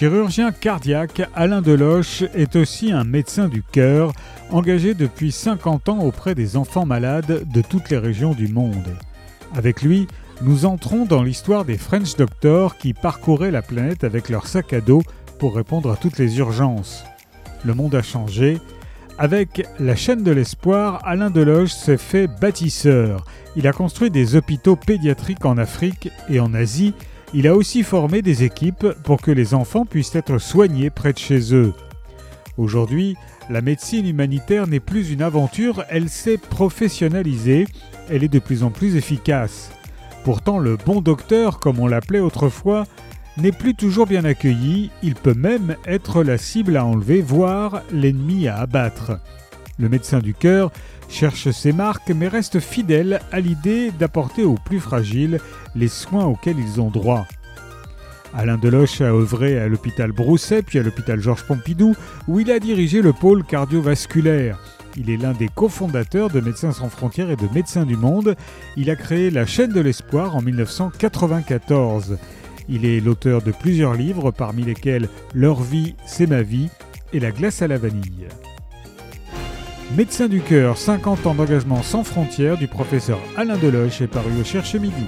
Chirurgien cardiaque, Alain Deloche est aussi un médecin du cœur, engagé depuis 50 ans auprès des enfants malades de toutes les régions du monde. Avec lui, nous entrons dans l'histoire des French Doctors qui parcouraient la planète avec leur sac à dos pour répondre à toutes les urgences. Le monde a changé. Avec la chaîne de l'espoir, Alain Deloche s'est fait bâtisseur. Il a construit des hôpitaux pédiatriques en Afrique et en Asie il a aussi formé des équipes pour que les enfants puissent être soignés près de chez eux. Aujourd'hui, la médecine humanitaire n'est plus une aventure, elle s'est professionnalisée, elle est de plus en plus efficace. Pourtant, le bon docteur, comme on l'appelait autrefois, n'est plus toujours bien accueilli, il peut même être la cible à enlever, voire l'ennemi à abattre. Le médecin du cœur cherche ses marques mais reste fidèle à l'idée d'apporter aux plus fragiles les soins auxquels ils ont droit. Alain Deloche a œuvré à l'hôpital Brousset puis à l'hôpital Georges Pompidou où il a dirigé le pôle cardiovasculaire. Il est l'un des cofondateurs de Médecins sans frontières et de Médecins du Monde. Il a créé la chaîne de l'espoir en 1994. Il est l'auteur de plusieurs livres parmi lesquels Leur vie, c'est ma vie et La glace à la vanille. Médecin du cœur, 50 ans d'engagement sans frontières du professeur Alain Deloche est paru au Cherche Midi.